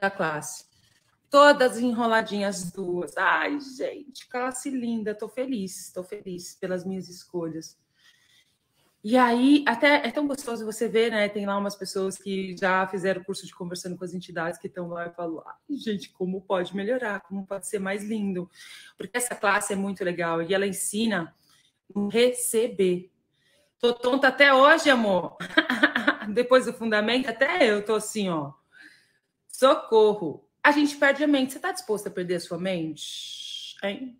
da classe. Todas enroladinhas duas. Ai, gente, classe linda. Tô feliz, tô feliz pelas minhas escolhas. E aí, até é tão gostoso você ver, né? Tem lá umas pessoas que já fizeram curso de conversando com as entidades que estão lá e falam: ai, gente, como pode melhorar, como pode ser mais lindo. Porque essa classe é muito legal e ela ensina receber. Tô tonta até hoje, amor. Depois do fundamento, até eu tô assim, ó. Socorro. A gente perde a mente. Você tá disposto a perder a sua mente? Hein?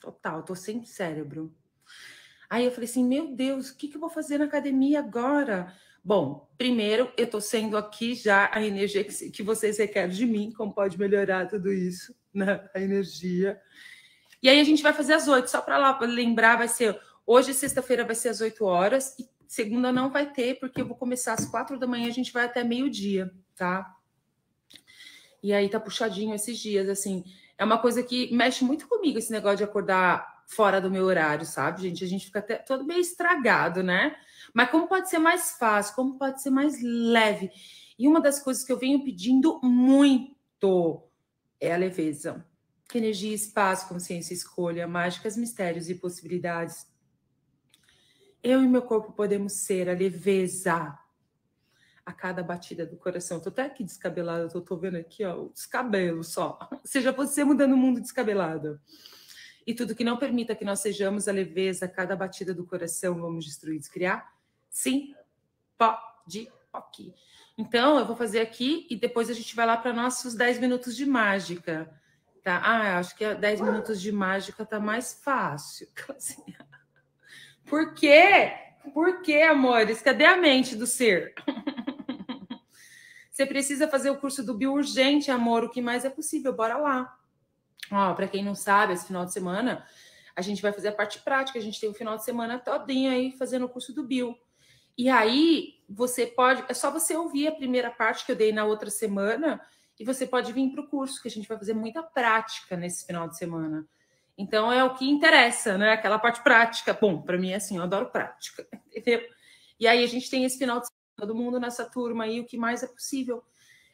Total, tô sem cérebro. Aí eu falei assim: meu Deus, o que, que eu vou fazer na academia agora? Bom, primeiro, eu estou sendo aqui já a energia que, que vocês requerem de mim, como pode melhorar tudo isso, né? A energia. E aí a gente vai fazer às oito, só para lá pra lembrar, vai ser hoje, sexta-feira, vai ser às oito horas, e segunda não vai ter, porque eu vou começar às quatro da manhã, a gente vai até meio-dia, tá? E aí tá puxadinho esses dias, assim. É uma coisa que mexe muito comigo, esse negócio de acordar fora do meu horário, sabe, gente? A gente fica até todo meio estragado, né? Mas como pode ser mais fácil, como pode ser mais leve? E uma das coisas que eu venho pedindo muito é a leveza. Energia, espaço, consciência, escolha, mágicas, mistérios e possibilidades. Eu e meu corpo podemos ser a leveza a cada batida do coração. Tô até aqui descabelada, tô, tô vendo aqui, ó, o descabelo só. Seja você mudando o mundo descabelada e tudo que não permita que nós sejamos a leveza, cada batida do coração, vamos destruir, descriar? Sim, pode, ok. Então, eu vou fazer aqui e depois a gente vai lá para nossos 10 minutos de mágica. Tá? Ah, acho que 10 minutos de mágica tá mais fácil. Por quê? Por quê, amores? Cadê a mente do ser? Você precisa fazer o curso do Bio urgente, amor. O que mais é possível? Bora lá. Ó, para quem não sabe, esse final de semana a gente vai fazer a parte prática. A gente tem o final de semana todinho aí fazendo o curso do Bill. E aí você pode, é só você ouvir a primeira parte que eu dei na outra semana e você pode vir para o curso, que a gente vai fazer muita prática nesse final de semana. Então é o que interessa, né? Aquela parte prática. Bom, para mim é assim, eu adoro prática, entendeu? E aí a gente tem esse final de todo mundo nessa turma aí, o que mais é possível.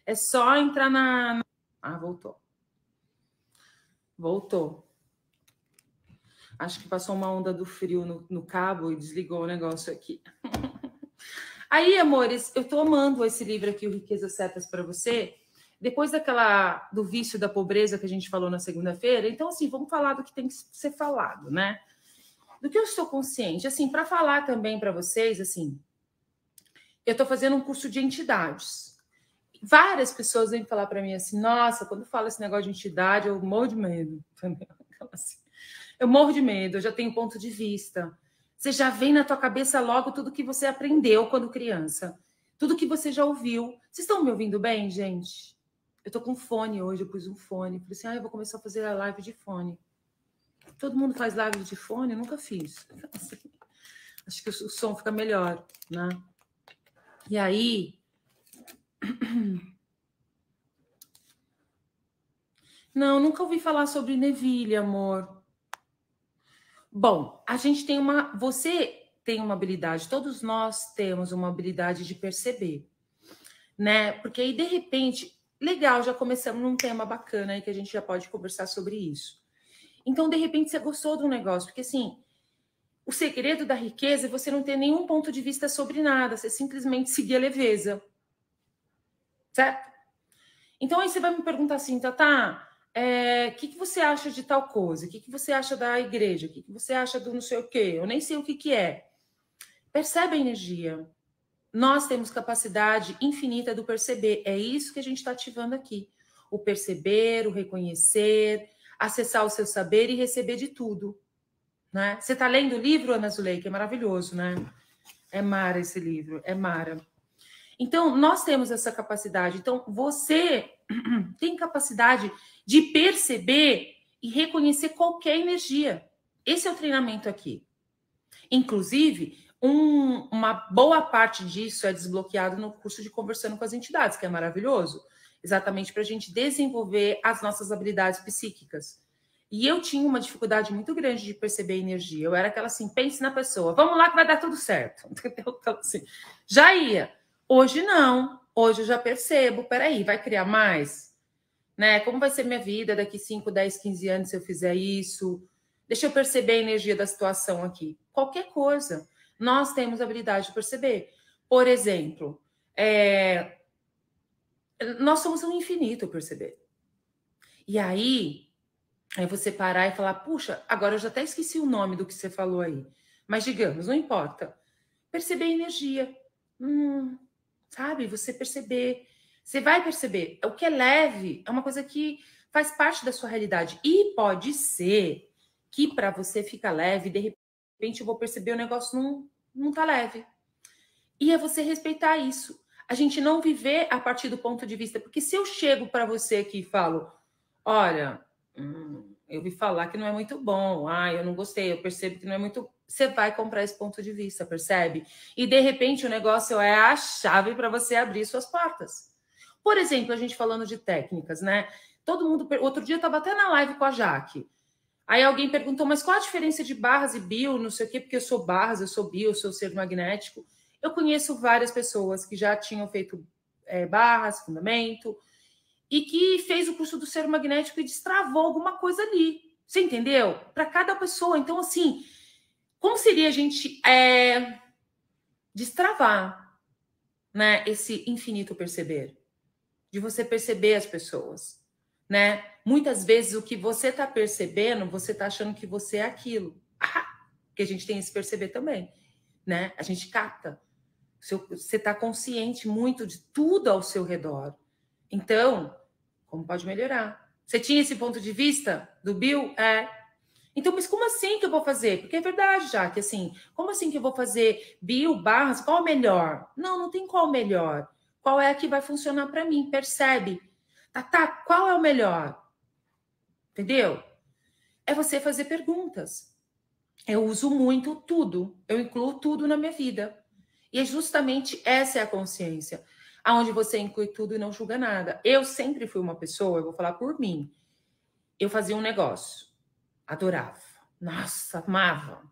É só entrar na. Ah, voltou. Voltou. Acho que passou uma onda do frio no, no cabo e desligou o negócio aqui. Aí, amores, eu tô amando esse livro aqui, o Riqueza Certas para você. Depois daquela do vício da pobreza que a gente falou na segunda-feira, então assim, vamos falar do que tem que ser falado, né? Do que eu estou consciente, assim, para falar também para vocês, assim, eu estou fazendo um curso de entidades várias pessoas vêm falar para mim assim: nossa, quando fala esse negócio de entidade, eu morro de medo. Assim, eu morro de medo, eu já tenho ponto de vista. Você já vem na tua cabeça logo tudo que você aprendeu quando criança, tudo que você já ouviu. Vocês estão me ouvindo bem, gente? Eu tô com fone hoje, eu pus um fone. Falei assim: ah, eu vou começar a fazer a live de fone. Todo mundo faz live de fone? Eu nunca fiz. Assim, acho que o som fica melhor, né? E aí, não, nunca ouvi falar sobre Neville, amor. Bom, a gente tem uma. Você tem uma habilidade, todos nós temos uma habilidade de perceber, né? Porque aí, de repente, legal, já começamos num tema bacana aí que a gente já pode conversar sobre isso. Então, de repente, você gostou do negócio, porque assim, o segredo da riqueza é você não ter nenhum ponto de vista sobre nada, você simplesmente seguir a leveza. Certo? Então aí você vai me perguntar assim, Tata, o é, que, que você acha de tal coisa? O que, que você acha da igreja? O que, que você acha do não sei o quê? Eu nem sei o que, que é. Percebe a energia. Nós temos capacidade infinita do perceber. É isso que a gente está ativando aqui. O perceber, o reconhecer, acessar o seu saber e receber de tudo. Né? Você está lendo o livro, Ana Zuleika? É maravilhoso, né? É Mara esse livro, é Mara. Então, nós temos essa capacidade. Então, você tem capacidade de perceber e reconhecer qualquer energia. Esse é o treinamento aqui. Inclusive, um, uma boa parte disso é desbloqueado no curso de Conversando com as Entidades, que é maravilhoso, exatamente para a gente desenvolver as nossas habilidades psíquicas. E eu tinha uma dificuldade muito grande de perceber energia. Eu era aquela assim, pense na pessoa, vamos lá que vai dar tudo certo. Então, assim, já ia. Hoje não. hoje eu já percebo, peraí, vai criar mais? Né? Como vai ser minha vida daqui 5, 10, 15 anos se eu fizer isso? Deixa eu perceber a energia da situação aqui. Qualquer coisa, nós temos habilidade de perceber. Por exemplo, é... nós somos um infinito perceber. E aí, é você parar e falar, puxa, agora eu já até esqueci o nome do que você falou aí. Mas digamos, não importa. Perceber energia. Hum, sabe? Você perceber. Você vai perceber. O que é leve é uma coisa que faz parte da sua realidade. E pode ser que para você fica leve, de repente eu vou perceber o negócio não, não tá leve. E é você respeitar isso. A gente não viver a partir do ponto de vista. Porque se eu chego para você aqui e falo, olha, hum, eu vi falar que não é muito bom, ah, eu não gostei, eu percebo que não é muito. Você vai comprar esse ponto de vista, percebe? E de repente o negócio é a chave para você abrir suas portas. Por exemplo, a gente falando de técnicas, né? Todo mundo. Outro dia eu estava até na live com a Jaque. Aí alguém perguntou, mas qual a diferença de barras e bio, não sei o quê, porque eu sou barras, eu sou bio, eu sou ser magnético. Eu conheço várias pessoas que já tinham feito é, barras, fundamento, e que fez o curso do ser magnético e destravou alguma coisa ali. Você entendeu? Para cada pessoa. Então, assim, como seria a gente é, destravar né, esse infinito perceber? De você perceber as pessoas. Né? Muitas vezes o que você está percebendo, você está achando que você é aquilo. Ah, que a gente tem esse perceber também. Né? A gente capta. Você está consciente muito de tudo ao seu redor. Então, como pode melhorar? Você tinha esse ponto de vista do Bill? É. Então, mas como assim que eu vou fazer? Porque é verdade, já que assim, como assim que eu vou fazer Bill, barras? Qual o melhor? Não, não tem qual melhor. Qual é a que vai funcionar para mim? Percebe? Tá, tá, qual é o melhor? Entendeu? É você fazer perguntas. Eu uso muito tudo, eu incluo tudo na minha vida. E é justamente essa é a consciência aonde você inclui tudo e não julga nada. Eu sempre fui uma pessoa, eu vou falar por mim. Eu fazia um negócio, adorava. Nossa, amava.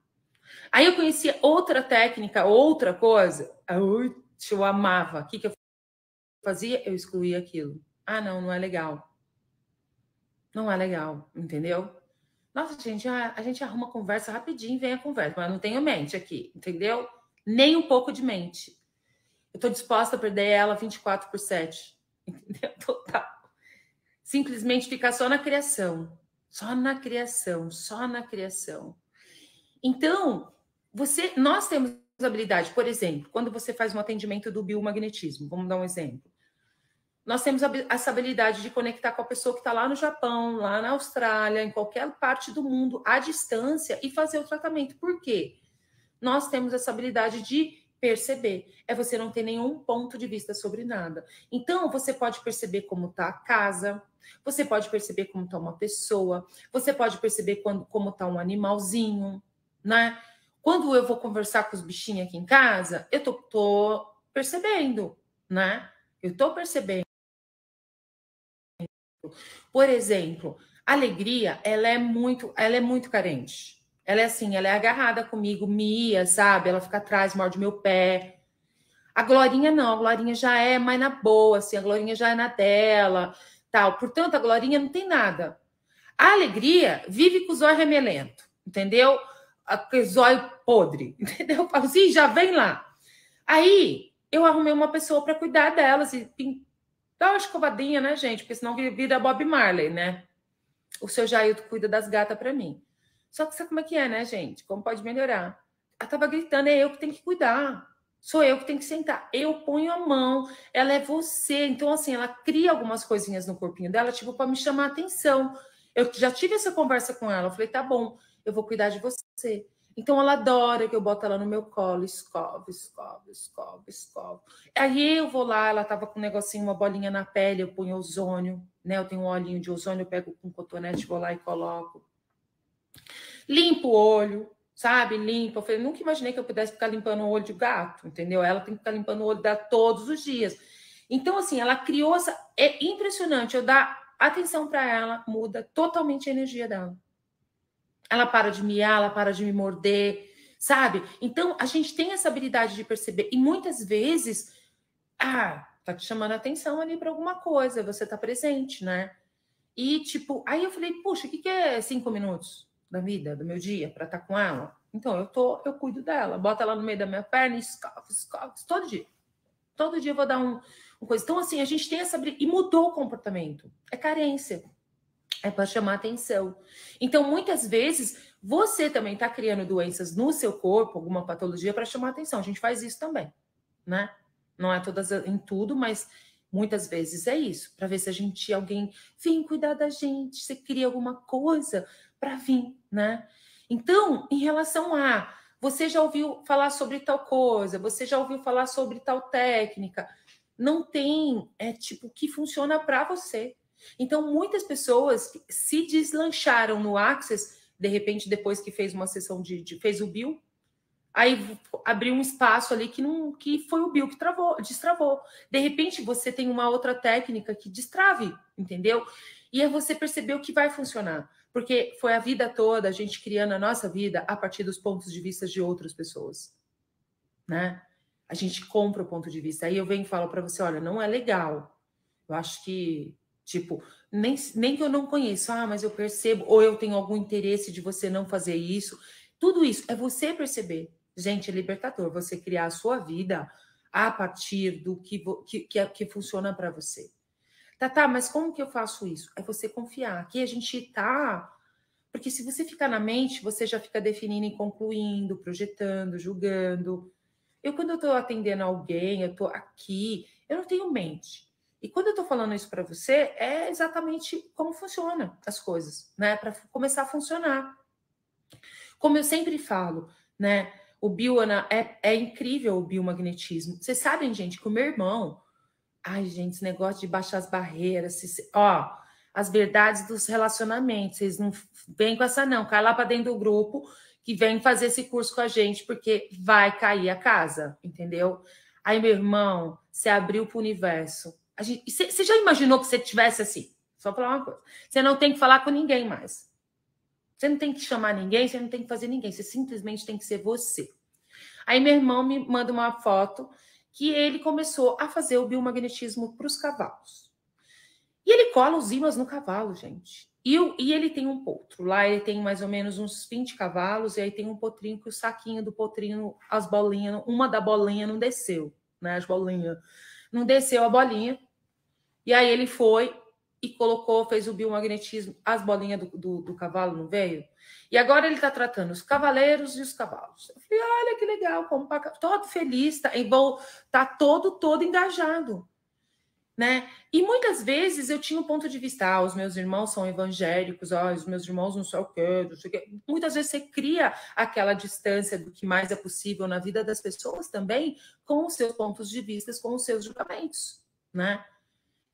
Aí eu conhecia outra técnica, outra coisa, eu amava. O que, que eu fazia? Eu excluía aquilo. Ah, não, não é legal. Não é legal, entendeu? Nossa, gente, a, a gente arruma conversa rapidinho, vem a conversa, mas não tenho mente aqui, entendeu? Nem um pouco de mente. Eu estou disposta a perder ela 24 por 7. Entendeu? Total. Simplesmente ficar só na criação. Só na criação, só na criação. Então, você, nós temos habilidade, por exemplo, quando você faz um atendimento do biomagnetismo, vamos dar um exemplo. Nós temos essa habilidade de conectar com a pessoa que está lá no Japão, lá na Austrália, em qualquer parte do mundo, à distância, e fazer o tratamento. Por quê? Nós temos essa habilidade de perceber. É você não ter nenhum ponto de vista sobre nada. Então, você pode perceber como está a casa, você pode perceber como está uma pessoa, você pode perceber quando, como está um animalzinho, né? Quando eu vou conversar com os bichinhos aqui em casa, eu tô, tô percebendo, né? Eu tô percebendo. Por exemplo, alegria, ela é muito, ela é muito carente. Ela é assim, ela é agarrada comigo, mia, sabe? Ela fica atrás, morde meu pé. A Glorinha não, a Glorinha já é mais na boa, assim, a Glorinha já é na dela, tal. Portanto, a Glorinha não tem nada. A alegria vive com o zóio remelento, entendeu? O zóio podre, entendeu? Eu falo assim, já vem lá. Aí, eu arrumei uma pessoa para cuidar delas e dar uma escovadinha, né, gente? Porque senão vira Bob Marley, né? O seu Jailton cuida das gatas para mim. Só que sabe como é que é, né, gente? Como pode melhorar? Ela tava gritando, é eu que tenho que cuidar. Sou eu que tenho que sentar. Eu ponho a mão, ela é você. Então, assim, ela cria algumas coisinhas no corpinho dela, tipo, para me chamar a atenção. Eu já tive essa conversa com ela. Eu falei, tá bom, eu vou cuidar de você. Então, ela adora que eu boto ela no meu colo, escova, escova, escova, escova. Aí eu vou lá, ela tava com um negocinho, uma bolinha na pele, eu ponho ozônio, né? Eu tenho um olhinho de ozônio, eu pego com um cotonete, vou lá e coloco. Limpa o olho, sabe? Limpa. Eu falei, nunca imaginei que eu pudesse ficar limpando o olho de gato, entendeu? Ela tem que ficar limpando o olho dela todos os dias. Então, assim, ela criou essa. É impressionante. Eu dar atenção para ela, muda totalmente a energia dela. Ela para de miar, ela para de me morder, sabe? Então, a gente tem essa habilidade de perceber. E muitas vezes, ah, tá te chamando a atenção ali para alguma coisa, você tá presente, né? E tipo, aí eu falei, puxa, o que, que é cinco minutos da vida, do meu dia, para estar tá com ela? Então eu tô, eu cuido dela, bota ela no meio da minha perna, escova, escova, todo dia. Todo dia eu vou dar um, um coisa. Então, assim, a gente tem essa. E mudou o comportamento. É carência. É para chamar atenção. Então, muitas vezes, você também está criando doenças no seu corpo, alguma patologia, para chamar atenção. A gente faz isso também, né? Não é todas em tudo, mas muitas vezes é isso, para ver se a gente, alguém vem cuidar da gente, você cria alguma coisa para vir, né? Então, em relação a você já ouviu falar sobre tal coisa, você já ouviu falar sobre tal técnica, não tem, é tipo, que funciona para você. Então, muitas pessoas se deslancharam no Access, de repente, depois que fez uma sessão de, de fez o Bill, Aí abriu um espaço ali que não que foi o Bill que travou, destravou. De repente você tem uma outra técnica que destrave, entendeu? E aí você percebeu que vai funcionar, porque foi a vida toda a gente criando a nossa vida a partir dos pontos de vista de outras pessoas, né? A gente compra o ponto de vista. Aí eu venho e falo para você, olha, não é legal. Eu acho que Tipo, nem, nem que eu não conheça, ah, mas eu percebo, ou eu tenho algum interesse de você não fazer isso. Tudo isso é você perceber. Gente, é libertador você criar a sua vida a partir do que, que, que, que funciona para você. Tá, tá, mas como que eu faço isso? É você confiar. Aqui a gente tá. Porque se você ficar na mente, você já fica definindo e concluindo, projetando, julgando. Eu, quando eu estou atendendo alguém, eu estou aqui, eu não tenho mente. E quando eu estou falando isso para você, é exatamente como funciona as coisas, né? Para começar a funcionar. Como eu sempre falo, né? O Biona é, é incrível o biomagnetismo. Vocês sabem, gente, que o meu irmão. Ai, gente, esse negócio de baixar as barreiras. Se, ó, as verdades dos relacionamentos. Vocês não vêm com essa, não. Cai lá para dentro do grupo que vem fazer esse curso com a gente, porque vai cair a casa, entendeu? Aí, meu irmão, você abriu para o universo. Você já imaginou que você tivesse assim? Só falar uma coisa. Você não tem que falar com ninguém mais. Você não tem que chamar ninguém, você não tem que fazer ninguém, você simplesmente tem que ser você. Aí meu irmão me manda uma foto que ele começou a fazer o biomagnetismo para os cavalos. E ele cola os ímãs no cavalo, gente. E, e, ele tem um potro. Lá ele tem mais ou menos uns 20 cavalos, e aí tem um potrinho que o saquinho do potrinho, as bolinhas, uma da bolinha não desceu, né? As bolinhas. Não desceu a bolinha. E aí ele foi e colocou, fez o biomagnetismo, as bolinhas do, do, do cavalo não veio? E agora ele está tratando os cavaleiros e os cavalos. Eu falei, olha que legal, como todo feliz, tá, tá todo, todo engajado. Né? E muitas vezes eu tinha um ponto de vista, ah, os meus irmãos são evangélicos, ah, os meus irmãos não sei o quê, não sei o quê. Muitas vezes você cria aquela distância do que mais é possível na vida das pessoas também com os seus pontos de vista, com os seus julgamentos, né?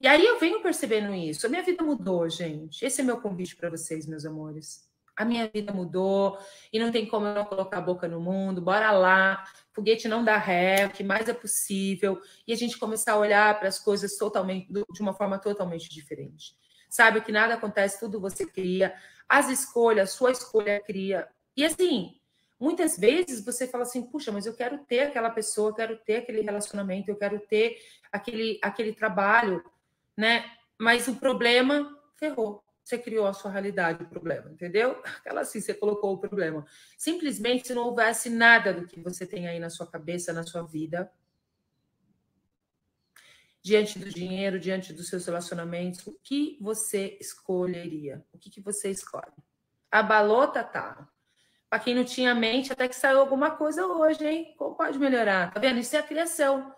E aí eu venho percebendo isso. A minha vida mudou, gente. Esse é meu convite para vocês, meus amores. A minha vida mudou e não tem como eu não colocar a boca no mundo. Bora lá. Foguete não dá ré, o que mais é possível. E a gente começar a olhar para as coisas totalmente de uma forma totalmente diferente. Sabe que nada acontece, tudo você cria. As escolhas, sua escolha cria. E assim, muitas vezes você fala assim: puxa, mas eu quero ter aquela pessoa, eu quero ter aquele relacionamento, eu quero ter aquele, aquele trabalho né? Mas o problema ferrou. Você criou a sua realidade, o problema, entendeu? Aquela assim, você colocou o problema. Simplesmente, se não houvesse nada do que você tem aí na sua cabeça, na sua vida, diante do dinheiro, diante dos seus relacionamentos, o que você escolheria? O que, que você escolhe? Abalou, Tatá? Para quem não tinha mente, até que saiu alguma coisa hoje, hein? Como pode melhorar? Tá vendo? Isso é a criação.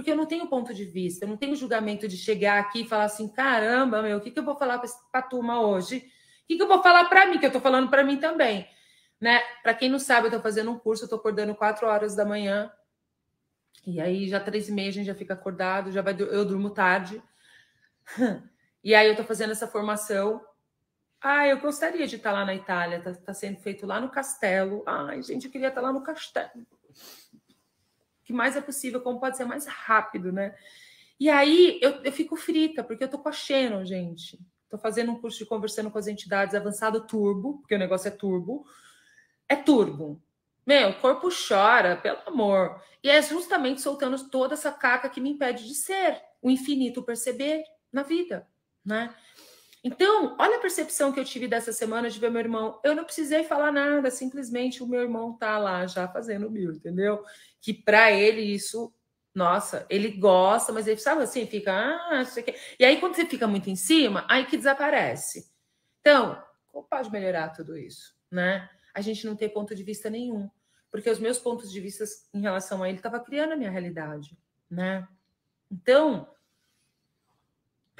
Porque eu não tenho ponto de vista, eu não tenho julgamento de chegar aqui e falar assim: caramba, meu, o que, que eu vou falar para a turma hoje? O que, que eu vou falar para mim? Que eu estou falando para mim também. Né? Para quem não sabe, eu estou fazendo um curso, eu estou acordando quatro horas da manhã. E aí, já três e meia, a gente já fica acordado, já vai, eu durmo tarde. E aí, eu estou fazendo essa formação. Ah, eu gostaria de estar lá na Itália, está tá sendo feito lá no castelo. Ai, gente, eu queria estar lá no castelo que mais é possível, como pode ser mais rápido, né? E aí eu, eu fico frita, porque eu tô com a Shannon, gente. Tô fazendo um curso de conversando com as entidades avançado turbo, porque o negócio é turbo. É turbo. Meu, o corpo chora, pelo amor. E é justamente soltando toda essa caca que me impede de ser o infinito perceber na vida, né? Então, olha a percepção que eu tive dessa semana de ver meu irmão. Eu não precisei falar nada, simplesmente o meu irmão tá lá já fazendo o mil, entendeu? Que para ele isso, nossa, ele gosta, mas ele sabe assim, fica, ah, isso aqui. E aí quando você fica muito em cima, aí que desaparece. Então, como pode melhorar tudo isso, né? A gente não ter ponto de vista nenhum, porque os meus pontos de vista em relação a ele estava criando a minha realidade, né? Então,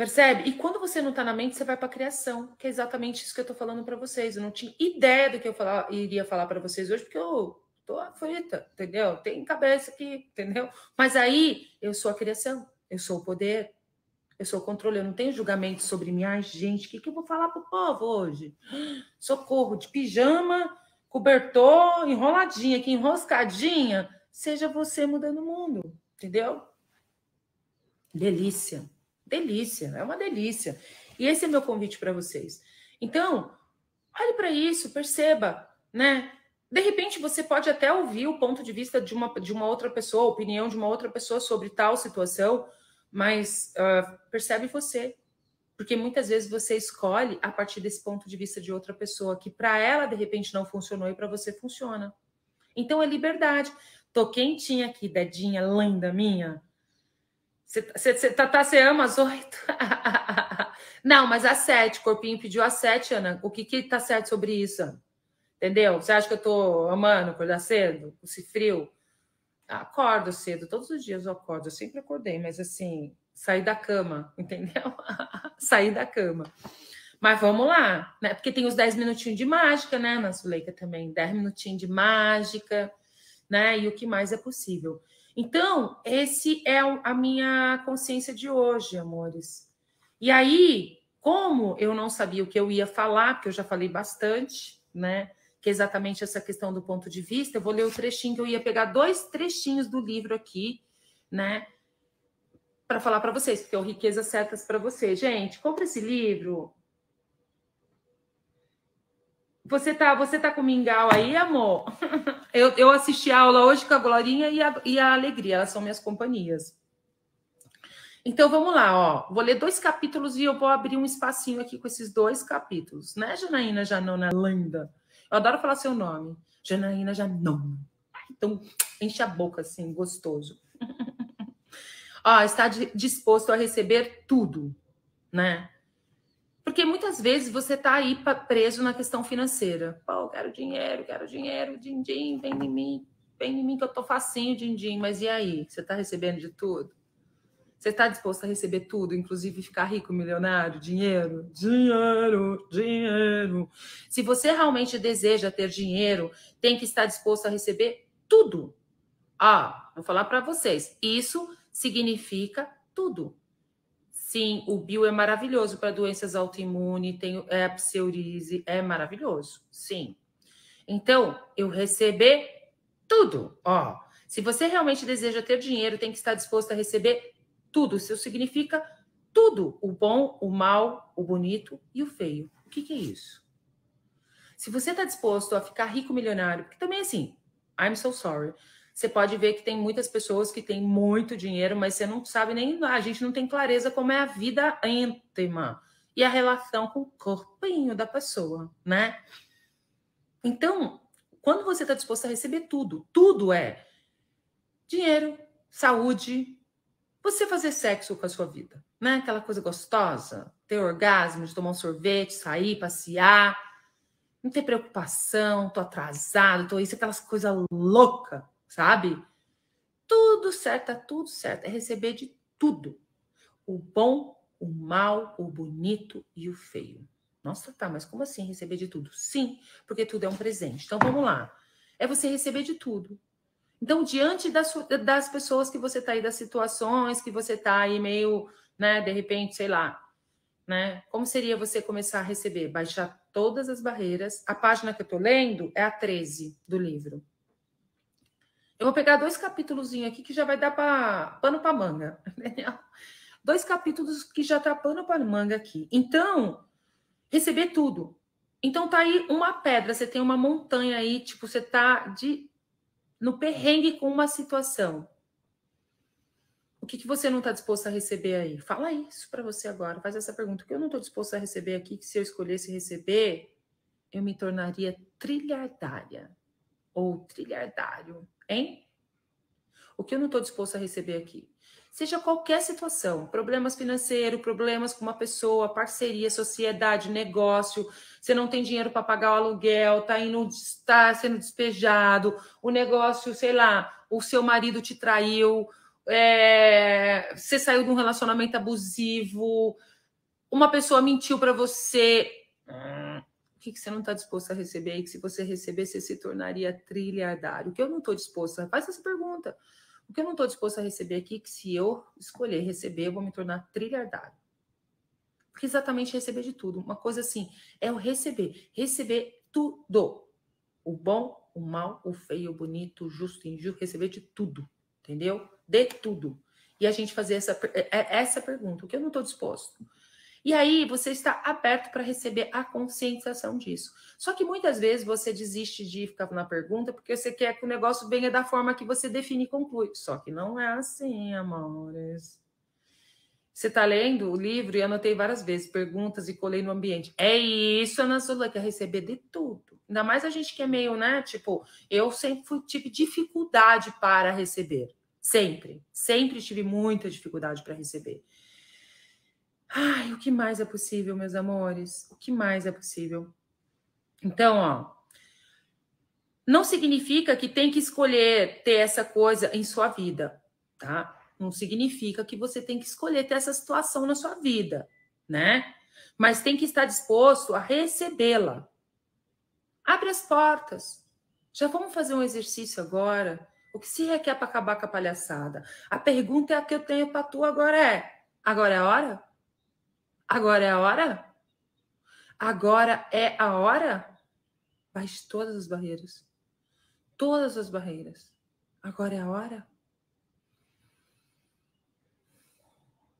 Percebe? E quando você não está na mente, você vai para a criação, que é exatamente isso que eu estou falando para vocês. Eu não tinha ideia do que eu falar, iria falar para vocês hoje, porque eu tô aflita, entendeu? Tem cabeça aqui, entendeu? Mas aí eu sou a criação, eu sou o poder, eu sou o controle, eu não tenho julgamento sobre mim. Ai, gente, o que, que eu vou falar para o povo hoje? Socorro, de pijama, cobertor, enroladinha aqui, enroscadinha. Seja você mudando o mundo, entendeu? Delícia. Delícia, é uma delícia. E esse é meu convite para vocês. Então, olhe para isso, perceba, né? De repente você pode até ouvir o ponto de vista de uma, de uma outra pessoa, a opinião de uma outra pessoa sobre tal situação, mas uh, percebe você. Porque muitas vezes você escolhe a partir desse ponto de vista de outra pessoa, que para ela de repente não funcionou e para você funciona. Então é liberdade. Tô quentinha aqui, dedinha linda minha. Você tá, tá, ama as oito? Não, mas às sete. Corpinho pediu às sete, Ana. O que que tá certo sobre isso? Entendeu? Você acha que eu tô amando acordar cedo? Esse frio? Acordo cedo. Todos os dias eu acordo. Eu sempre acordei, mas assim, sair da cama, entendeu? sair da cama. Mas vamos lá, né? Porque tem os 10 minutinhos de mágica, né, na Suleika também. 10 minutinhos de mágica, né? E o que mais é possível. Então, esse é a minha consciência de hoje, amores. E aí, como eu não sabia o que eu ia falar, porque eu já falei bastante, né? Que é exatamente essa questão do ponto de vista, eu vou ler o trechinho que eu ia pegar dois trechinhos do livro aqui, né? Para falar para vocês, porque é o Riquezas Certas para vocês. Gente, compra esse livro, você tá, você tá com mingau aí, amor? Eu, eu assisti a aula hoje com a Glorinha e a, e a Alegria, elas são minhas companhias. Então vamos lá, ó. Vou ler dois capítulos e eu vou abrir um espacinho aqui com esses dois capítulos, né, Janaína Janona Linda? Eu adoro falar seu nome. Janaína Janona. Então, enche a boca assim, gostoso. ó, está disposto a receber tudo, né? Porque muitas vezes você está aí preso na questão financeira. Pô, quero dinheiro, quero dinheiro, din-din, vem em mim, vem em mim que eu tô facinho, din-din. Mas e aí? Você está recebendo de tudo? Você está disposto a receber tudo, inclusive ficar rico, milionário, dinheiro? Dinheiro, dinheiro. Se você realmente deseja ter dinheiro, tem que estar disposto a receber tudo. Ah, vou falar para vocês. Isso significa tudo. Sim, o bio é maravilhoso para doenças autoimunes, tem é, a pseurise, é maravilhoso. Sim. Então, eu receber tudo. Ó, se você realmente deseja ter dinheiro, tem que estar disposto a receber tudo. Isso significa tudo: o bom, o mal, o bonito e o feio. O que, que é isso? Se você está disposto a ficar rico, milionário, porque também assim, I'm so sorry você pode ver que tem muitas pessoas que têm muito dinheiro, mas você não sabe nem. A gente não tem clareza como é a vida íntima e a relação com o corpinho da pessoa, né? Então, quando você está disposto a receber tudo, tudo é dinheiro, saúde, você fazer sexo com a sua vida, né? Aquela coisa gostosa, ter orgasmo, de tomar um sorvete, sair, passear, não ter preocupação, tô atrasado, tô isso, aquelas coisas loucas sabe? Tudo certo, tá tudo certo. É receber de tudo. O bom, o mal, o bonito e o feio. Nossa, tá, mas como assim receber de tudo? Sim, porque tudo é um presente. Então vamos lá. É você receber de tudo. Então, diante das, das pessoas que você tá aí, das situações que você tá aí meio, né, de repente, sei lá, né? Como seria você começar a receber? Baixar todas as barreiras. A página que eu tô lendo é a 13 do livro. Eu vou pegar dois capítulos aqui que já vai dar para pano para manga. Dois capítulos que já tá pano para manga aqui. Então, receber tudo. Então tá aí uma pedra, você tem uma montanha aí, tipo, você tá de no perrengue com uma situação, o que, que você não está disposto a receber aí? Fala isso para você agora. Faz essa pergunta. O que eu não estou disposto a receber aqui, que se eu escolhesse receber, eu me tornaria trilhardária ou trilhardário, hein? O que eu não estou disposto a receber aqui? Seja qualquer situação, problemas financeiros, problemas com uma pessoa, parceria, sociedade, negócio, você não tem dinheiro para pagar o aluguel, tá está sendo despejado, o negócio, sei lá, o seu marido te traiu, é, você saiu de um relacionamento abusivo, uma pessoa mentiu para você. O que, que você não está disposto a receber? E que se você receber, você se tornaria trilhardário. O que eu não estou disposto a. Faz essa pergunta. O que eu não estou disposto a receber aqui, que se eu escolher receber, eu vou me tornar trilhardário. Porque exatamente receber de tudo. Uma coisa assim, é o receber. Receber tudo. O bom, o mal, o feio, o bonito, o justo, o injusto, receber de tudo. Entendeu? de tudo. E a gente fazer essa, é, é, essa pergunta, o que eu não estou disposto? E aí você está aberto para receber a conscientização disso. Só que muitas vezes você desiste de ficar na pergunta porque você quer que o negócio venha da forma que você define e conclui. Só que não é assim, amores. Você está lendo o livro e anotei várias vezes perguntas e colei no ambiente. É isso, Ana Zula, quer receber de tudo. Ainda mais a gente que é meio, né? Tipo, eu sempre fui, tive dificuldade para receber. Sempre, sempre tive muita dificuldade para receber. Ai, o que mais é possível, meus amores? O que mais é possível? Então, ó, não significa que tem que escolher ter essa coisa em sua vida, tá? Não significa que você tem que escolher ter essa situação na sua vida, né? Mas tem que estar disposto a recebê-la. Abre as portas. Já vamos fazer um exercício agora o que se requer para acabar com a palhaçada? A pergunta é a que eu tenho para tu agora é: agora é a hora? Agora é a hora? Agora é a hora? Baixe todas as barreiras. Todas as barreiras. Agora é a hora?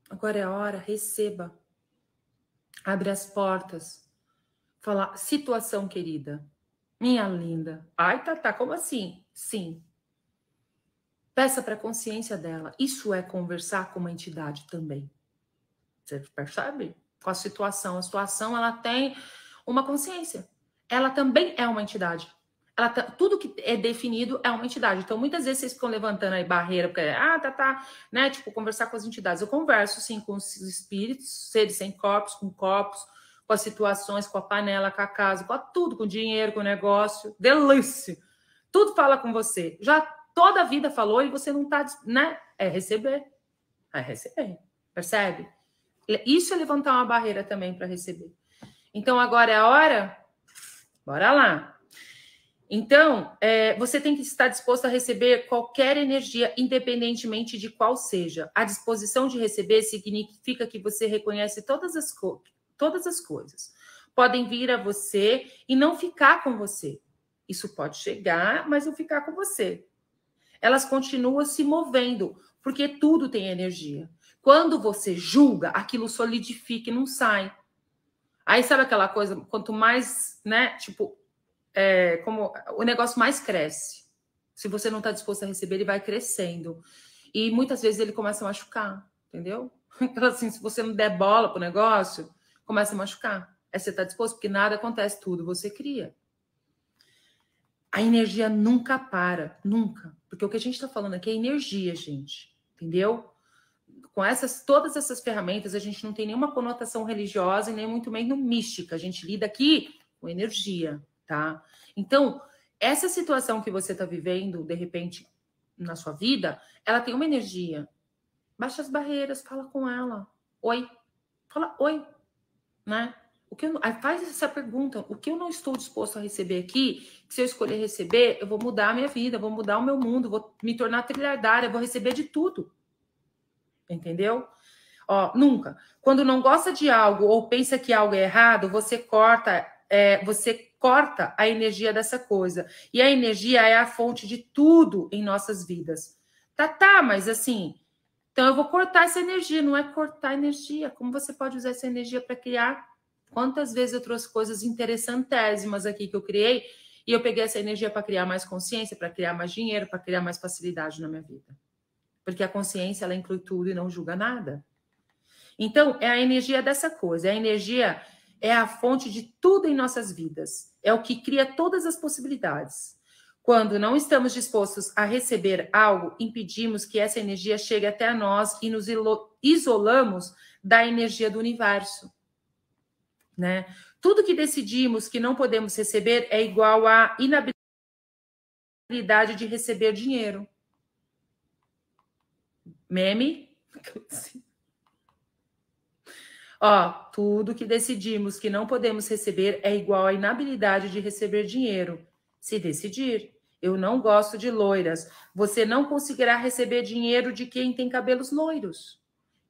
Agora é a hora, receba. Abre as portas. Fala, situação querida. Minha linda. Ai, tá, tá, como assim? Sim, Peça para a consciência dela. Isso é conversar com uma entidade também. Você percebe? Com a situação. A situação ela tem uma consciência. Ela também é uma entidade. Ela tá, tudo que é definido é uma entidade. Então, muitas vezes vocês ficam levantando aí barreira, porque, ah, tá, tá, né? Tipo, conversar com as entidades. Eu converso, sim, com os espíritos, seres sem corpos, com corpos, com as situações, com a panela, com a casa, com a tudo, com o dinheiro, com o negócio. Delícia! Tudo fala com você. Já toda a vida falou e você não está, né? É receber. É receber. Percebe? Isso é levantar uma barreira também para receber. Então, agora é a hora? Bora lá. Então, é, você tem que estar disposto a receber qualquer energia, independentemente de qual seja. A disposição de receber significa que você reconhece todas as, todas as coisas. Podem vir a você e não ficar com você. Isso pode chegar, mas não ficar com você elas continuam se movendo, porque tudo tem energia. Quando você julga, aquilo solidifica e não sai. Aí sabe aquela coisa, quanto mais, né, tipo, é, como o negócio mais cresce. Se você não está disposto a receber, ele vai crescendo. E muitas vezes ele começa a machucar, entendeu? Então, assim, se você não der bola pro negócio, começa a machucar. É você tá disposto, porque nada acontece, tudo você cria. A energia nunca para, nunca. Porque o que a gente está falando aqui é energia, gente. Entendeu? Com essas, todas essas ferramentas, a gente não tem nenhuma conotação religiosa e nem muito menos mística. A gente lida aqui com energia, tá? Então, essa situação que você está vivendo, de repente, na sua vida, ela tem uma energia. Baixa as barreiras, fala com ela. Oi. Fala oi, né? O que eu, faz essa pergunta: o que eu não estou disposto a receber aqui? Que se eu escolher receber, eu vou mudar a minha vida, vou mudar o meu mundo, vou me tornar trilhardária, vou receber de tudo. Entendeu? Ó, nunca. Quando não gosta de algo ou pensa que algo é errado, você corta, é, você corta a energia dessa coisa. E a energia é a fonte de tudo em nossas vidas. Tá, tá, mas assim, então eu vou cortar essa energia, não é cortar energia. Como você pode usar essa energia para criar Quantas vezes eu trouxe coisas interessantésimas aqui que eu criei E eu peguei essa energia para criar mais consciência, para criar mais dinheiro, para criar mais facilidade na minha vida. Porque a consciência, ela inclui tudo e não julga nada. Então, é a energia dessa coisa, é a energia é a fonte de tudo em nossas vidas. É o que cria todas as possibilidades. Quando não estamos dispostos a receber algo, impedimos que essa energia chegue até nós e nos isolamos da energia do universo. Né? Tudo que decidimos que não podemos receber é igual à inabilidade de receber dinheiro. Meme? Ó, tudo que decidimos que não podemos receber é igual à inabilidade de receber dinheiro. Se decidir, eu não gosto de loiras. Você não conseguirá receber dinheiro de quem tem cabelos loiros.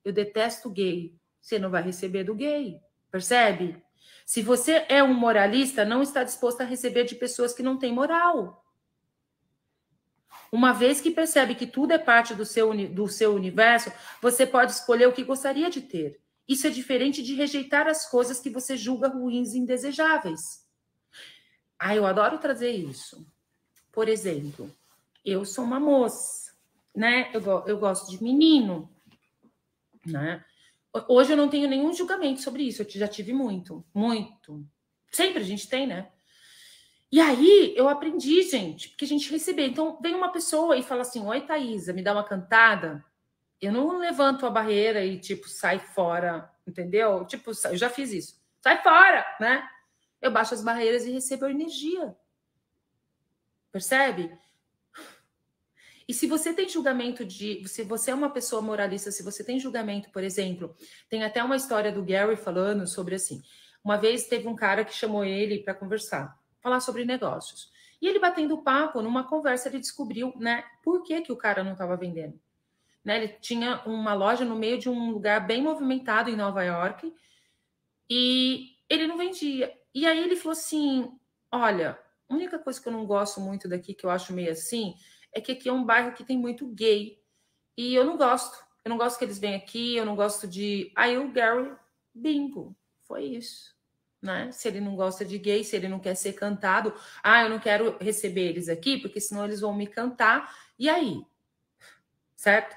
Eu detesto gay. Você não vai receber do gay. Percebe? Se você é um moralista, não está disposto a receber de pessoas que não têm moral. Uma vez que percebe que tudo é parte do seu, do seu universo, você pode escolher o que gostaria de ter. Isso é diferente de rejeitar as coisas que você julga ruins e indesejáveis. Ah, eu adoro trazer isso. Por exemplo, eu sou uma moça, né? Eu, eu gosto de menino, né? Hoje eu não tenho nenhum julgamento sobre isso, eu já tive muito, muito. Sempre a gente tem, né? E aí eu aprendi, gente, porque a gente recebeu. Então, vem uma pessoa e fala assim: Oi, Thaisa, me dá uma cantada eu não levanto a barreira e, tipo, sai fora, entendeu? Tipo, eu já fiz isso. Sai fora, né? Eu baixo as barreiras e recebo energia. Percebe? E se você tem julgamento de. Se você é uma pessoa moralista, se você tem julgamento, por exemplo, tem até uma história do Gary falando sobre assim. Uma vez teve um cara que chamou ele para conversar, falar sobre negócios. E ele batendo papo, numa conversa, ele descobriu, né, por que, que o cara não estava vendendo. Né? Ele tinha uma loja no meio de um lugar bem movimentado em Nova York e ele não vendia. E aí ele falou assim: Olha, a única coisa que eu não gosto muito daqui, que eu acho meio assim, é que aqui é um bairro que tem muito gay. E eu não gosto. Eu não gosto que eles venham aqui, eu não gosto de. Aí o Gary, bingo, foi isso. Né? Se ele não gosta de gay, se ele não quer ser cantado, ah, eu não quero receber eles aqui, porque senão eles vão me cantar. E aí? Certo?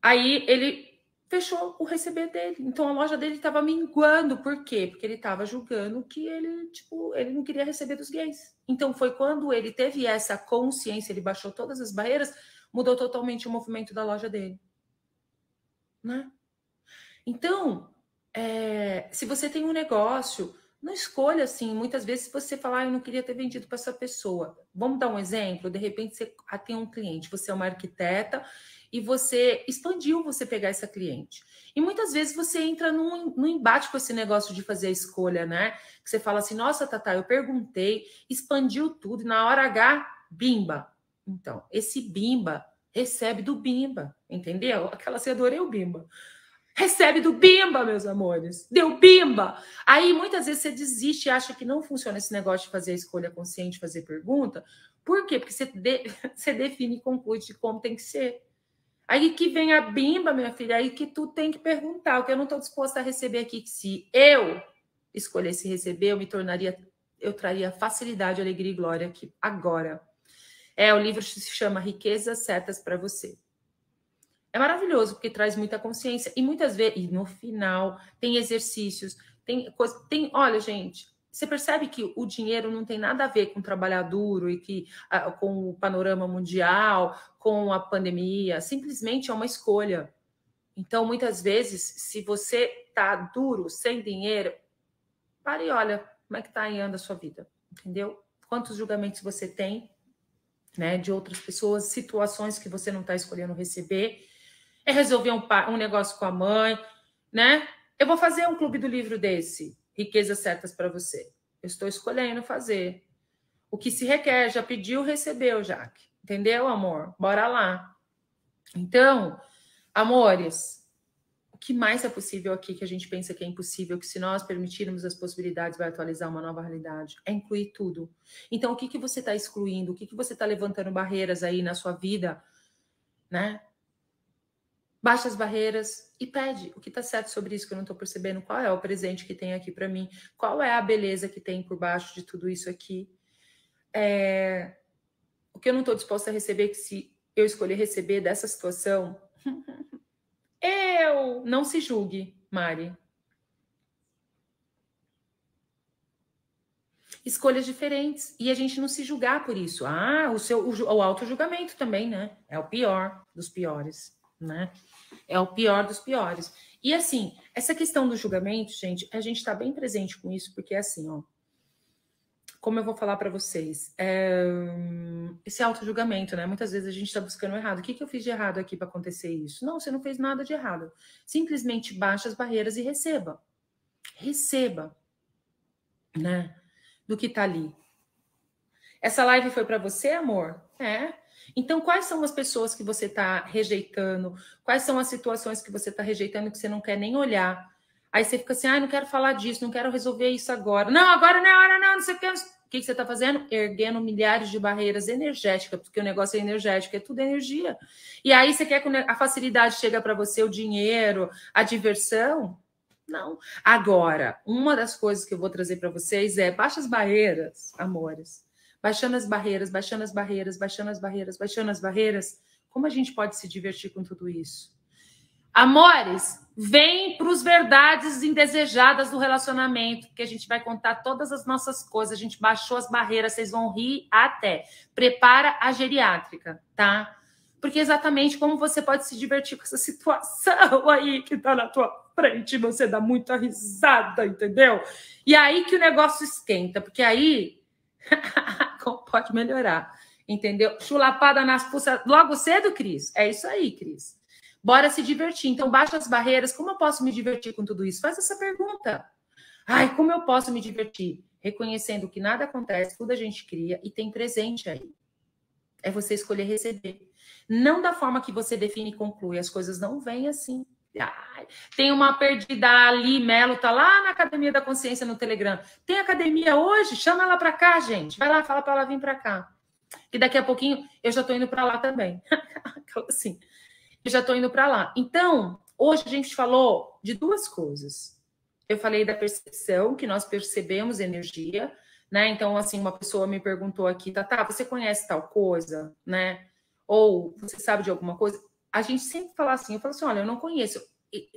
Aí ele fechou o receber dele. Então a loja dele estava minguando. Por quê? Porque ele estava julgando que ele, tipo, ele não queria receber dos gays. Então foi quando ele teve essa consciência, ele baixou todas as barreiras, mudou totalmente o movimento da loja dele. Né? Então, é, se você tem um negócio, não escolha assim. Muitas vezes você fala, ah, eu não queria ter vendido para essa pessoa. Vamos dar um exemplo? De repente você tem um cliente, você é uma arquiteta e você expandiu você pegar essa cliente. E muitas vezes você entra num, num, embate com esse negócio de fazer a escolha, né? Que você fala assim, nossa, Tata, eu perguntei, expandiu tudo, e na hora H, bimba. Então, esse bimba recebe do bimba, entendeu? Aquela você adorei o bimba. Recebe do bimba, meus amores. Deu bimba. Aí muitas vezes você desiste e acha que não funciona esse negócio de fazer a escolha consciente, fazer pergunta. Por quê? Porque você, de, você define e conclui de como tem que ser. Aí que vem a bimba, minha filha, aí que tu tem que perguntar, o que eu não estou disposta a receber aqui, que se eu escolhesse receber, eu me tornaria, eu traria facilidade, alegria e glória aqui, agora. É, o livro se chama Riquezas Certas para Você. É maravilhoso, porque traz muita consciência, e muitas vezes, e no final, tem exercícios, tem coisa, tem, olha, gente, você percebe que o dinheiro não tem nada a ver com trabalhar duro e que com o panorama mundial, com a pandemia, simplesmente é uma escolha. Então, muitas vezes, se você tá duro, sem dinheiro, pare e olha como é que tá indo a sua vida, entendeu? Quantos julgamentos você tem, né, de outras pessoas, situações que você não está escolhendo receber, é resolver um, um negócio com a mãe, né? Eu vou fazer um clube do livro desse riquezas certas para você. Eu estou escolhendo fazer. O que se requer, já pediu, recebeu, Jaque. Entendeu, amor? Bora lá. Então, amores, o que mais é possível aqui que a gente pensa que é impossível, que se nós permitirmos as possibilidades, vai atualizar uma nova realidade? É incluir tudo. Então, o que, que você está excluindo? O que, que você está levantando barreiras aí na sua vida, né? Baixa as barreiras e pede o que está certo sobre isso que eu não estou percebendo. Qual é o presente que tem aqui para mim? Qual é a beleza que tem por baixo de tudo isso aqui? é, o que eu não estou disposta a receber, que se eu escolher receber dessa situação, eu não se julgue, Mari. Escolhas diferentes e a gente não se julgar por isso. Ah, o seu o, o auto-julgamento também, né? É o pior dos piores, né? É o pior dos piores. E assim, essa questão do julgamento, gente, a gente está bem presente com isso, porque é assim, ó como eu vou falar para vocês, é, esse auto-julgamento, né? Muitas vezes a gente está buscando errado. O que, que eu fiz de errado aqui para acontecer isso? Não, você não fez nada de errado. Simplesmente baixe as barreiras e receba. Receba, né? Do que está ali. Essa live foi para você, amor? É. Então, quais são as pessoas que você está rejeitando? Quais são as situações que você está rejeitando que você não quer nem olhar? Aí você fica assim, ah, não quero falar disso, não quero resolver isso agora. Não, agora não é hora, não, não sei o que. O que, você está fazendo? Erguendo milhares de barreiras energéticas, porque o negócio é energético, é tudo energia. E aí você quer que a facilidade chegue para você, o dinheiro, a diversão? Não. Agora, uma das coisas que eu vou trazer para vocês é baixa as barreiras, amores. Baixando as barreiras, baixando as barreiras, baixando as barreiras, baixando as barreiras. Como a gente pode se divertir com tudo isso? Amores, vem para os verdades indesejadas do relacionamento, que a gente vai contar todas as nossas coisas. A gente baixou as barreiras, vocês vão rir até. Prepara a geriátrica, tá? Porque exatamente como você pode se divertir com essa situação aí que tá na tua frente, você dá muita risada, entendeu? E aí que o negócio esquenta, porque aí pode melhorar, entendeu? Chulapada nas pulsas logo cedo, Cris. É isso aí, Cris. Bora se divertir. Então, baixa as barreiras. Como eu posso me divertir com tudo isso? Faz essa pergunta. Ai, como eu posso me divertir? Reconhecendo que nada acontece, tudo a gente cria e tem presente aí. É você escolher receber. Não da forma que você define e conclui. As coisas não vêm assim. Tem uma perdida ali, Melo tá lá na Academia da Consciência no Telegram. Tem academia hoje? Chama ela para cá, gente. Vai lá, fala para ela vir para cá. E daqui a pouquinho eu já tô indo para lá também. assim já estou indo para lá. Então, hoje a gente falou de duas coisas. Eu falei da percepção, que nós percebemos energia, né? Então, assim, uma pessoa me perguntou aqui, Tata, você conhece tal coisa, né? Ou você sabe de alguma coisa? A gente sempre fala assim, eu falo assim, olha, eu não conheço. E,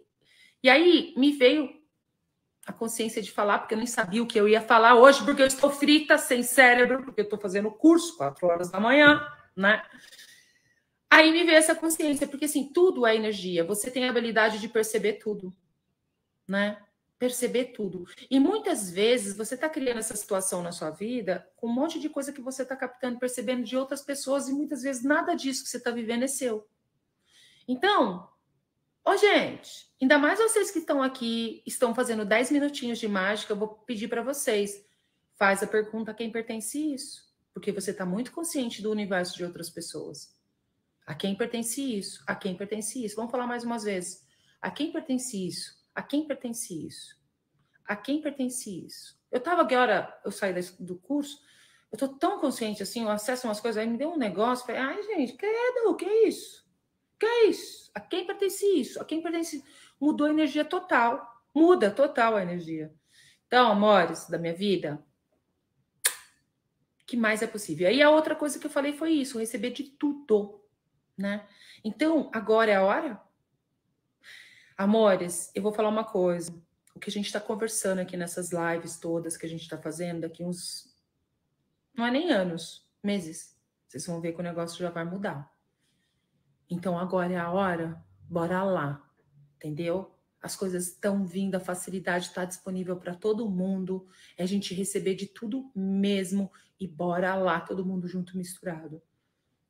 e aí me veio a consciência de falar, porque eu nem sabia o que eu ia falar hoje, porque eu estou frita, sem cérebro, porque eu estou fazendo curso, quatro horas da manhã, né? Aí me veio essa consciência, porque assim, tudo é energia. Você tem a habilidade de perceber tudo, né? Perceber tudo. E muitas vezes você está criando essa situação na sua vida com um monte de coisa que você está captando, percebendo de outras pessoas, e muitas vezes nada disso que você está vivendo é seu. Então, ô gente, ainda mais vocês que estão aqui, estão fazendo 10 minutinhos de mágica, eu vou pedir para vocês, faz a pergunta a quem pertence isso. Porque você está muito consciente do universo de outras pessoas. A quem pertence isso? A quem pertence isso? Vamos falar mais umas vezes. A quem pertence isso? A quem pertence isso? A quem pertence isso? Eu estava agora, eu saí do curso, eu estou tão consciente assim, eu acesso umas coisas, aí me deu um negócio, falei, ai, gente, credo, que é isso? Que é isso? A quem pertence isso? A quem pertence? Mudou a energia total. Muda total a energia. Então, amores da minha vida, que mais é possível? Aí a outra coisa que eu falei foi isso, receber de tudo né? Então, agora é a hora? Amores, eu vou falar uma coisa. O que a gente está conversando aqui nessas lives todas que a gente está fazendo, daqui uns. Não é nem anos, meses. Vocês vão ver que o negócio já vai mudar. Então, agora é a hora, bora lá. Entendeu? As coisas estão vindo, a facilidade está disponível para todo mundo. É a gente receber de tudo mesmo e bora lá, todo mundo junto misturado,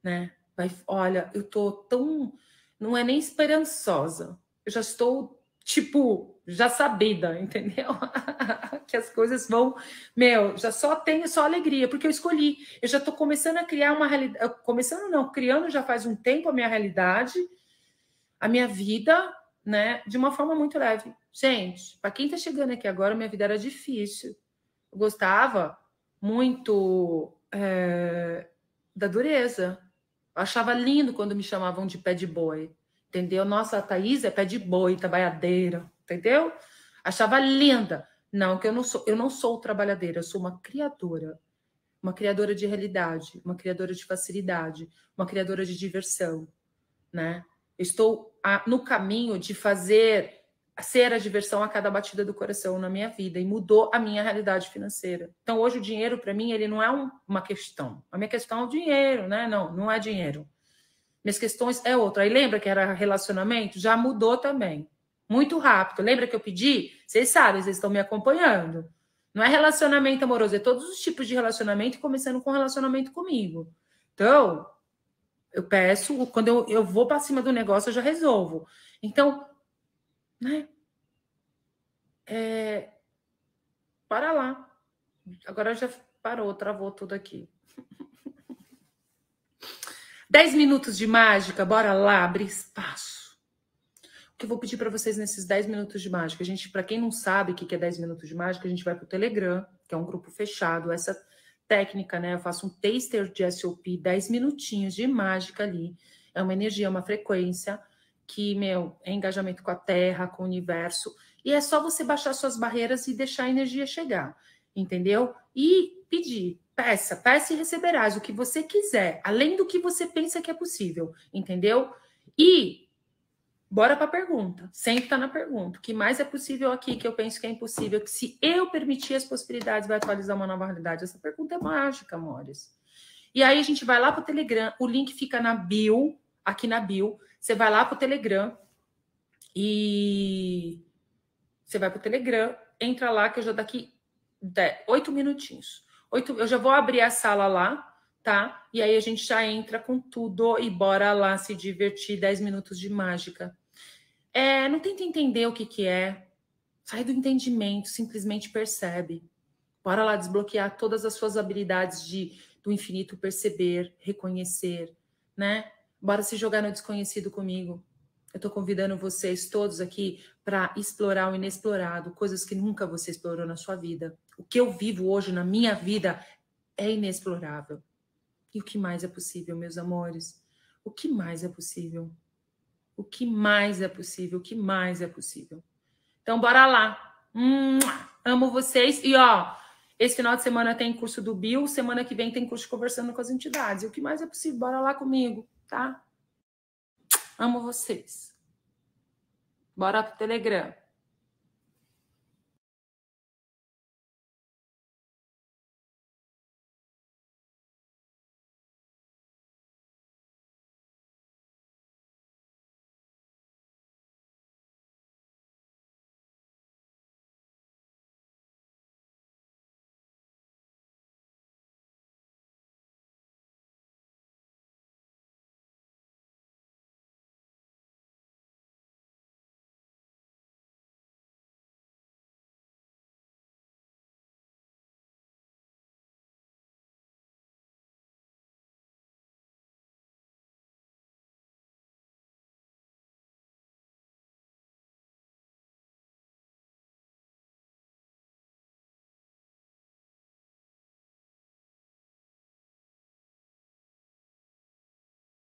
né? Vai, olha, eu tô tão. Não é nem esperançosa. Eu já estou, tipo, já sabida, entendeu? que as coisas vão. Meu, já só tenho só alegria, porque eu escolhi. Eu já estou começando a criar uma realidade. Começando, não, criando já faz um tempo a minha realidade, a minha vida, né? De uma forma muito leve. Gente, para quem está chegando aqui agora, minha vida era difícil. Eu gostava muito é, da dureza, eu achava lindo quando me chamavam de pé de boi, entendeu? Nossa, a Thaís é pé de boi, trabalhadeira, entendeu? Achava linda. Não, que eu não sou, eu não sou trabalhadeira, eu sou uma criadora. uma criadora de realidade, uma criadora de facilidade, uma criadora de diversão, né? estou no caminho de fazer ser a diversão a cada batida do coração na minha vida e mudou a minha realidade financeira. Então hoje o dinheiro para mim ele não é um, uma questão. A minha questão é o dinheiro, né? Não, não é dinheiro. Minhas questões é outra. Aí lembra que era relacionamento? Já mudou também. Muito rápido. Lembra que eu pedi? Vocês sabem, vocês estão me acompanhando. Não é relacionamento amoroso, é todos os tipos de relacionamento, começando com relacionamento comigo. Então, eu peço, quando eu, eu vou para cima do negócio, eu já resolvo. Então, né? É, para lá. Agora já parou, travou tudo aqui. Dez minutos de mágica, bora lá, abrir espaço que eu vou pedir para vocês nesses 10 minutos de mágica. A gente, para quem não sabe o que é 10 minutos de mágica, a gente vai para o Telegram, que é um grupo fechado. Essa técnica, né? Eu faço um taster de SOP, 10 minutinhos de mágica ali. É uma energia, uma frequência que, meu, é engajamento com a Terra, com o universo. E é só você baixar suas barreiras e deixar a energia chegar, entendeu? E pedir, peça, peça e receberás o que você quiser, além do que você pensa que é possível, entendeu? E Bora para a pergunta. Sempre está na pergunta. O que mais é possível aqui que eu penso que é impossível? Que se eu permitir as possibilidades, vai atualizar uma nova realidade? Essa pergunta é mágica, amores. E aí a gente vai lá para o Telegram. O link fica na bio, aqui na bio. Você vai lá para o Telegram e você vai para o Telegram, entra lá que eu já daqui oito minutinhos. Eu já vou abrir a sala lá, tá? E aí a gente já entra com tudo e bora lá se divertir 10 minutos de mágica. É, não tenta entender o que, que é. Sai do entendimento, simplesmente percebe. Bora lá desbloquear todas as suas habilidades de do infinito perceber, reconhecer, né? Bora se jogar no desconhecido comigo. Eu estou convidando vocês todos aqui para explorar o inexplorado, coisas que nunca você explorou na sua vida. O que eu vivo hoje na minha vida é inexplorável. E o que mais é possível, meus amores? O que mais é possível? o que mais é possível, o que mais é possível. Então, bora lá. Amo vocês. E, ó, esse final de semana tem curso do Bill, semana que vem tem curso conversando com as entidades. E o que mais é possível, bora lá comigo, tá? Amo vocês. Bora pro Telegram.